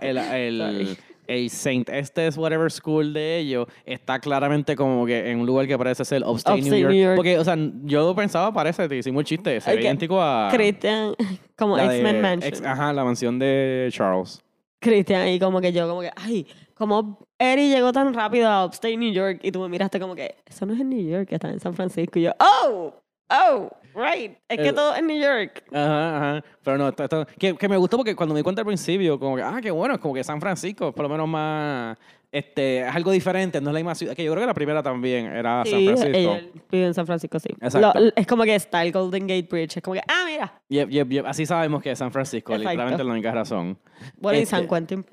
el, el, Sorry. el Saint Estes whatever school de ellos está claramente como que en un lugar que parece ser upstate, New, Upstate York. New York. Porque, o sea, yo pensaba, parece, te hicimos el chiste, se Ay, ve que idéntico a... Christian, como X-Men Mansion. ex- ajá, la mansión de Charles. Christian, y como que yo, como que, ay, como Eddie llegó tan rápido a Upstate New York y tú me miraste como que, eso no es en New York, está en San Francisco. Y yo, oh, oh, right, es que El- todo es en New York. Ajá, ajá. Pero no, esto- esto- que, que me gustó porque cuando me di cuenta al principio, como que, ah, qué bueno, es como que San Francisco, por lo menos más, este, es algo diferente, no es la misma ciudad. Que yo creo que la primera también era San Sí, Francisco. ella vive en San Francisco, sí. Exacto. Lo- es como que está el Golden Gate Bridge, es como que, ah, mira. Yep, yep, yep. Así sabemos que es San Francisco, Exacto. literalmente la única razón. Bueno, y Este- San Quentin.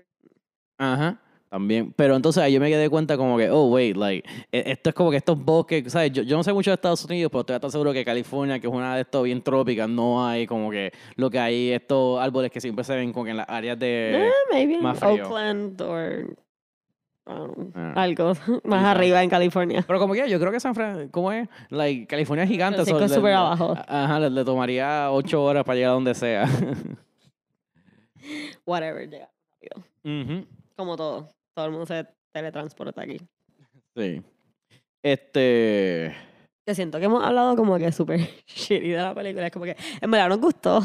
Ajá. También, pero entonces ahí yo me quedé cuenta como que, oh, wait, like, e- esto es como que estos bosques, ¿sabes? Yo, yo no sé mucho de Estados Unidos, pero estoy hasta seguro que California, que es una de estos bien trópicas, no hay como que lo que hay, estos árboles que siempre se ven como que en las áreas de... Eh, maybe más frío. Oakland o Ah. algo más arriba en California. Pero como que yo creo que San Francisco, ¿cómo es? Like, California es gigante. Francisco so es súper abajo. Ajá, le, le tomaría ocho horas para llegar a donde sea. Whatever, llega. Ujú, Como todo. Todo el mundo se teletransporta aquí. Sí. Este... Te siento que hemos hablado como que súper shitty de la película. Es como que, en verdad, nos gustó.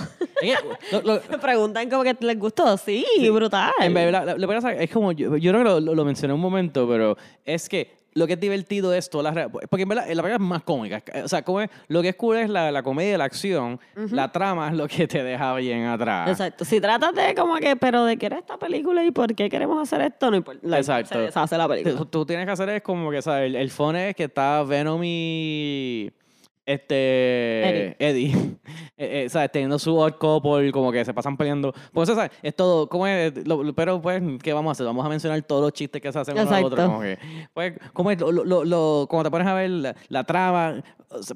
lo- lo- Me preguntan como que les gustó. Sí, brutal. En verdad, lo- que pasa es como, yo, yo creo que lo- lo mencioné un momento, pero es que lo que es divertido es todas las... Porque en verdad la película es más cómica. O sea, como es- lo que es cool es la, la comedia la acción. La trama es lo que te deja bien atrás. Exacto. Si tratas de como que, pero de qué era esta película y por qué queremos hacer esto, no importa. Exacto. Se deshace la película. Tú, tú tienes que hacer es como que, ¿sabes? El, el fun es que está Venom y... Este... Eddie. Eh, eh, ¿Sabes? Teniendo su odd couple, como que se pasan peleando. Pues, ¿sabes? Es todo... ¿Cómo es? Lo- lo- pero, pues, ¿qué vamos a hacer? Vamos a mencionar todos los chistes que se hacen uno al otro. Como que, pues, ¿cómo es? Lo, cuando te pones a ver la, la trama...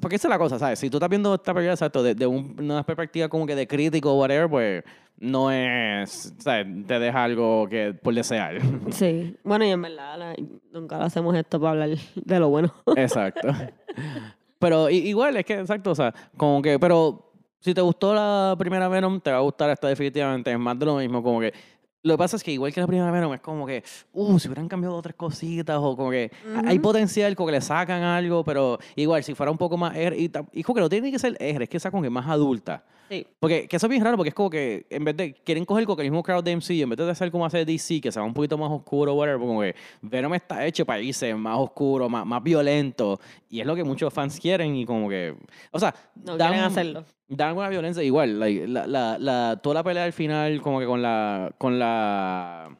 Porque esa es la cosa, ¿sabes? Si tú estás viendo esta película, exacto, de, de un- una perspectiva como que de crítico o whatever, pues... No es... ¿Sabes? Te deja algo que... Por desear. Sí. Bueno, y en verdad, la- nunca lo hacemos esto para hablar de lo bueno. Exacto. Pero igual, es que, exacto, o sea, como que, pero si te gustó la primera Venom, te va a gustar esta definitivamente, es más de lo mismo, como que, lo que pasa es que igual que la primera Venom, es como que, uh, si hubieran cambiado otras cositas, o como que a- hay Ujú. potencial, como que le sacan algo, pero igual, si fuera un poco más, R, y, como que no tiene que ser R, es que sea como que más adulta. Sí. Porque que eso es bien raro, porque es como que en vez de quieren coger como que el mismo crowd de MC, en vez de hacer como hace DC, que sea un poquito más oscuro, whatever, como que Venom está hecho para irse más oscuro, más, más violento, y es lo que muchos fans quieren, y como que, o sea, No dan- quieren hacerlo. dan alguna violencia igual, like, la, la, la, toda la pelea al final, como que con la, con la,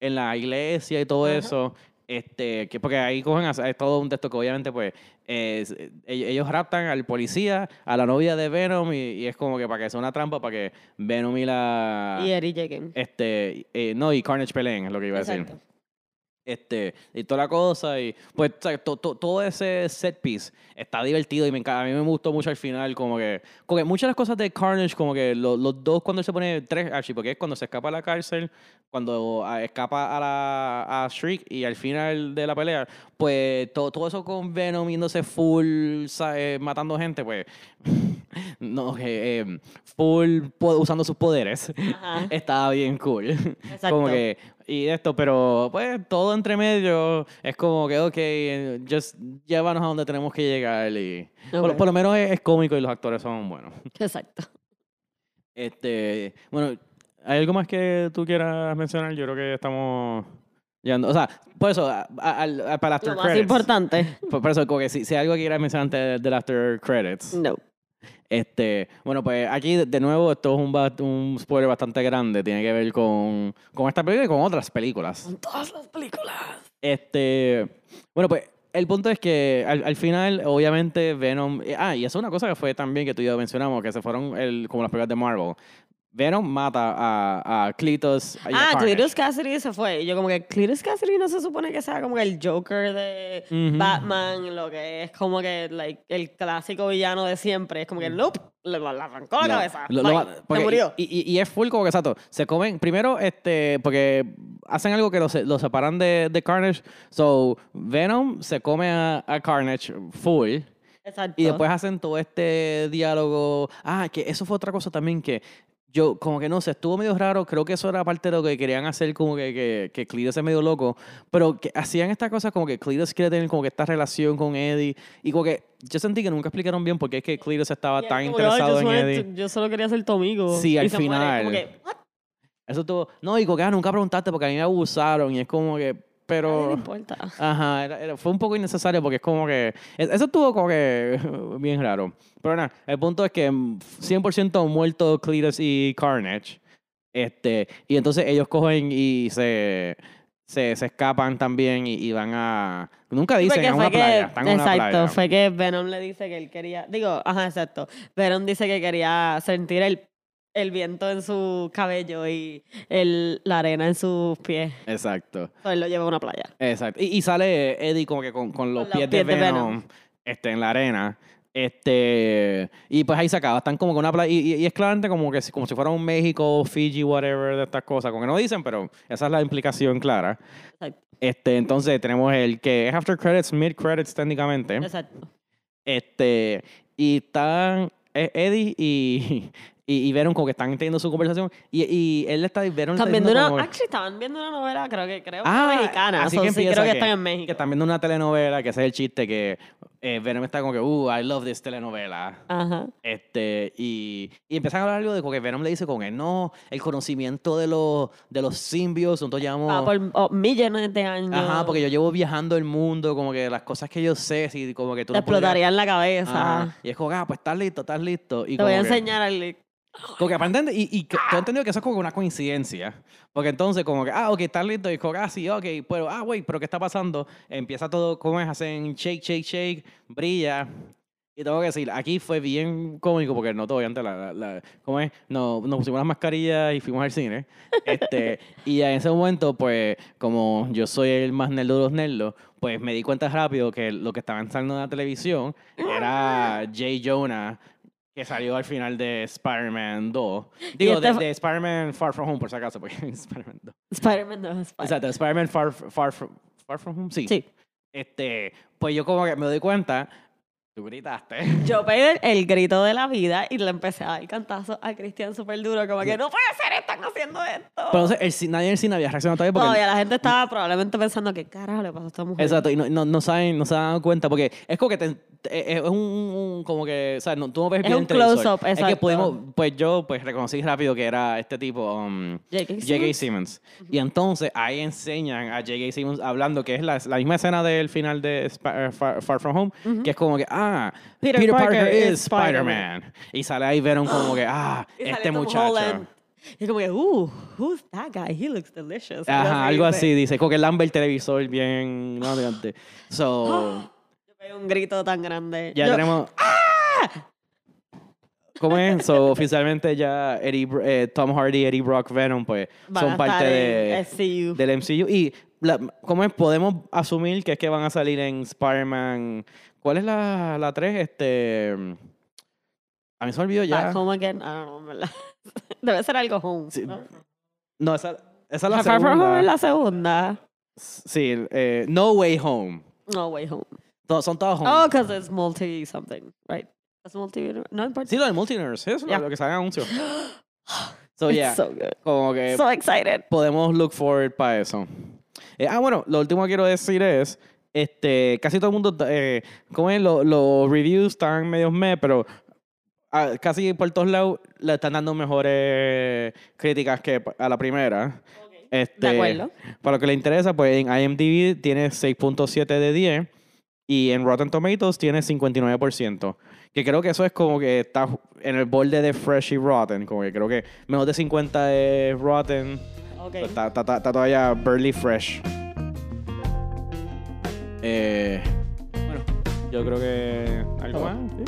en la iglesia y todo Ajá. eso, este, que porque ahí cogen, a- es todo un texto que obviamente pues, es- eh, ellos, raptan al policía, a la novia de Venom y, y es como que para que sea una trampa para que Venom y la, Y lleguen. este, eh, no, y Carnage peleen, es lo que iba a decir. Este, y toda la cosa, y pues o sea, to- to- todo ese set piece está divertido y me encanta. A mí me gustó mucho al final, como que, como que muchas de las cosas de Carnage, como que lo- los dos cuando él se pone, tres actually, porque es cuando se escapa a la cárcel, cuando ah, escapa a la a Shriek y al final de la pelea, pues to- todo eso con Venom yéndose full, sa- eh, matando gente, pues, no, que eh, full usando sus poderes, Ajá. estaba bien cool. Exacto. Como que, y esto, pero pues todo entre medio es como que, ok, just llévanos a donde tenemos que llegar y por, Ok. por lo menos es, es cómico y los actores son buenos. Exacto. Este, bueno, ¿hay algo más que tú quieras mencionar? Yo creo que estamos llegando, o sea, por eso, a- a- a- para el after Lo más credits. importante. Por, por eso, como que si, si hay algo que quieras mencionar antes del after credits. No. Este, bueno, pues aquí de, nuevo esto es un, un spoiler bastante grande, tiene que ver con, con esta película y con otras películas. Son todas las películas. Este, bueno, pues el punto es que al, al final, obviamente, Venom. eh, Ah, y eso es una cosa que fue también que tú y yo mencionamos, que se fueron el, como las películas de Marvel. Venom mata a, a Cletus. y a Ah. Cletus Cassidy se fue. Y yo como que Cletus Cassidy no se supone que sea como que el Joker de. Batman, lo que es como que like, el clásico villano de siempre. Es como que, nope, le, le arrancó la No, cabeza. lo- lo Bye, ma- porque- se murió. Y, y- y es full como que exacto. Se comen, primero, este, porque hacen algo que lo, se- lo separan de, de Carnage. So, Venom se come a, a Carnage full. Exacto. Y después hacen todo este diálogo. Ah, que eso fue otra cosa también que yo, como que no sé, estuvo medio raro. Creo que eso era parte de lo que querían hacer, como que, que, que Cletus es medio loco. Pero que hacían estas cosas como que Cletus quiere tener como que esta relación con Eddie. Y como que yo sentí que nunca explicaron bien por qué es que Cletus estaba Y es tan como que, "Ay, interesado yo en Eddie. Yo solo quería ser tu amigo. Sí, Y al se muere. final. Como que. Eso estuvo. No, y como que ah, nunca preguntaste porque a mí me abusaron. Y es como que. Pero... Le importa. Ajá, era- era- fue un poco innecesario porque es como que. es- Eso estuvo como que bien raro. Pero nada, el punto es que mm, 100% muerto Cletus y Carnage. Este, y entonces ellos cogen y se, se, se escapan también y, y van a. Nunca dicen Porque a una playa. que, Están una exacto, playa. fue que Venom le dice que él quería, digo, ajá, exacto. Venom dice que quería sentir el, el viento en su cabello y el, la arena en sus pies. Exacto. Entonces él lo lleva a una playa. Exacto. Y, y sale Eddie como que con, con los, pies, de pies de Venom, Venom. Este, en la arena. Este, y pues ahí se acaba. Están como con una playa. Y, y- y es claramente como que si, como si fuera un México, Fiji, whatever, de estas cosas. Como que no dicen, pero esa es la implicación clara. Exacto. Este, entonces tenemos el que es after credits, mid credits técnicamente. Exacto. Este, y están Eddie y, y, y Venom como que están teniendo su conversación. Y, y él le está, está Están viendo una, como que- actually, estaban viendo una novela, creo que, creo Ah, que mexicana. así so que sí, creo que, que- están en que México. están viendo una telenovela, que ese es el chiste que eh, Venom está como que, uh, I love this telenovela. Ajá. Este, y, y empiezan a hablar algo de que Venom le dice con él, no, el conocimiento de los, de los simbios, nosotros llamamos... Ah, por oh, millones de años. Ajá, porque yo llevo viajando el mundo, como que las cosas que yo sé, si como que tú Te no podrías- explotarían la cabeza. Ajá. Y es como, ah, pues estás listo, estás listo. Y Te voy a como que- enseñar al... como que aparentemente, y, y que- tengo entendido que eso es como una coincidencia. Porque entonces, como que, ah, ok, está listo. Y como, ah, sí, ok, pero, ah, güey, pero ¿qué está pasando? Empieza todo, ¿cómo es? Hacen shake, shake, shake, brilla. Y tengo que decir, aquí fue bien cómico porque no todo, antes la, la, la- ¿cómo es? No, nos pusimos las mascarillas y fuimos al cine. Este, y en ese momento, pues, como yo soy el más nerd de los nerdos, pues me di cuenta rápido que lo que estaban saliendo en la televisión era Jay Jonah, que salió al final de Spider-Man 2. Digo, este de, de Spider-Man Far From Home, por si acaso, porque Spider-Man 2. Spider-Man no, Spider Exacto, Spider-Man Far, Far, From, Far From Home, sí. Sí. Este, pues yo como que me doy cuenta, tú gritaste. Yo pegué el, el grito de la vida y le empecé a dar cantazo a Cristian súper duro, como que no puede ser, están haciendo esto. Pero entonces, el, nadie en el cine había reaccionado todavía porque... Todavía la gente estaba probablemente pensando, ¿qué carajo le pasó a esta mujer? Exacto, y no, no, no saben, no se dan cuenta porque es como que te- te- es un, un- como que, o sea, no, tú no ves Es bien un el televisor. close-up, Es que exacto. pudimos, pues yo pues reconocí rápido que era este tipo, um, J.K. J.K. Simmons. Simmons. Y entonces ahí enseñan a J.K. Simmons hablando, que es la, la misma escena del final de eh, Far, Far From Home, que es como que, ah, Peter Peter, Parker, Parker is Spider-Man. y sale ahí Venom como que, ah, este muchacho. Holland. Y como que, uh, who's that guy? He looks delicious. Ajá, algo dice. así, dice, como que Lambert televisor bien, no, adelante. So, Yo pegué un grito tan grande. ya Yo- tenemos... ¿Cómo es? So, oficialmente ya Eddie, eh, Tom Hardy, Eddie Brock, Venom, pues van son parte de, SCU. del MCU. Y, la, ¿cómo es? Podemos asumir que es que van a salir en Spider-Man. ¿Cuál es la, la 3? Este. A mí se me olvidó ya. Back home again. I don't know, en ¿verdad? Debe ser algo home. Sí, ¿no? No, esa, esa es la Far From Home segunda. es la segunda. Sí, eh, No Way Home. No way home. To- son todos home. Oh, because it's multi something, right? It's multi. No importa. Sí, lo del Multiverse. Eso es Yeah. lo que sale en anuncios. So, It's yeah. so good. como que So excited. podemos look forward para eso. Eh, ah, bueno, lo último que quiero decir es, este, casi todo el mundo, eh, como es, Lo- los reviews están medio meh, pero ah, casi por todos lados le están dando mejores críticas que a la primera. Este, De acuerdo. Para lo que le interesa, pues en IMDb tiene 6.7 de 10 y en Rotten Tomatoes tiene 59%. Que creo que eso es como que está en el borde de Fresh y Rotten. Como que creo que menos de 50 es Rotten. Ok. Pues Está, está- está- está todavía Burly Fresh. Eh, bueno, yo creo que algo más. ¿sí?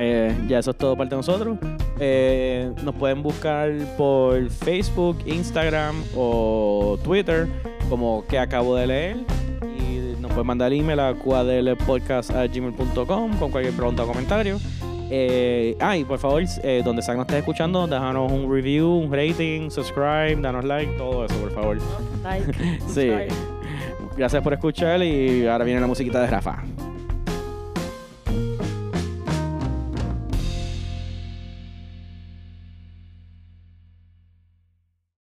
Eh, ya eso es todo parte de nosotros. Eh, nos pueden buscar por Facebook, Instagram o Twitter como que acabo de leer. Y nos pueden mandar email a cuadrlepodcast.gmail.com con cualquier pregunta o comentario. Eh, ah, y por favor, eh, donde sea que nos estés escuchando, déjanos un review, un rating, subscribe, danos like, todo eso, por favor. Like, Sí. Gracias por escuchar y ahora viene la musiquita de Rafa.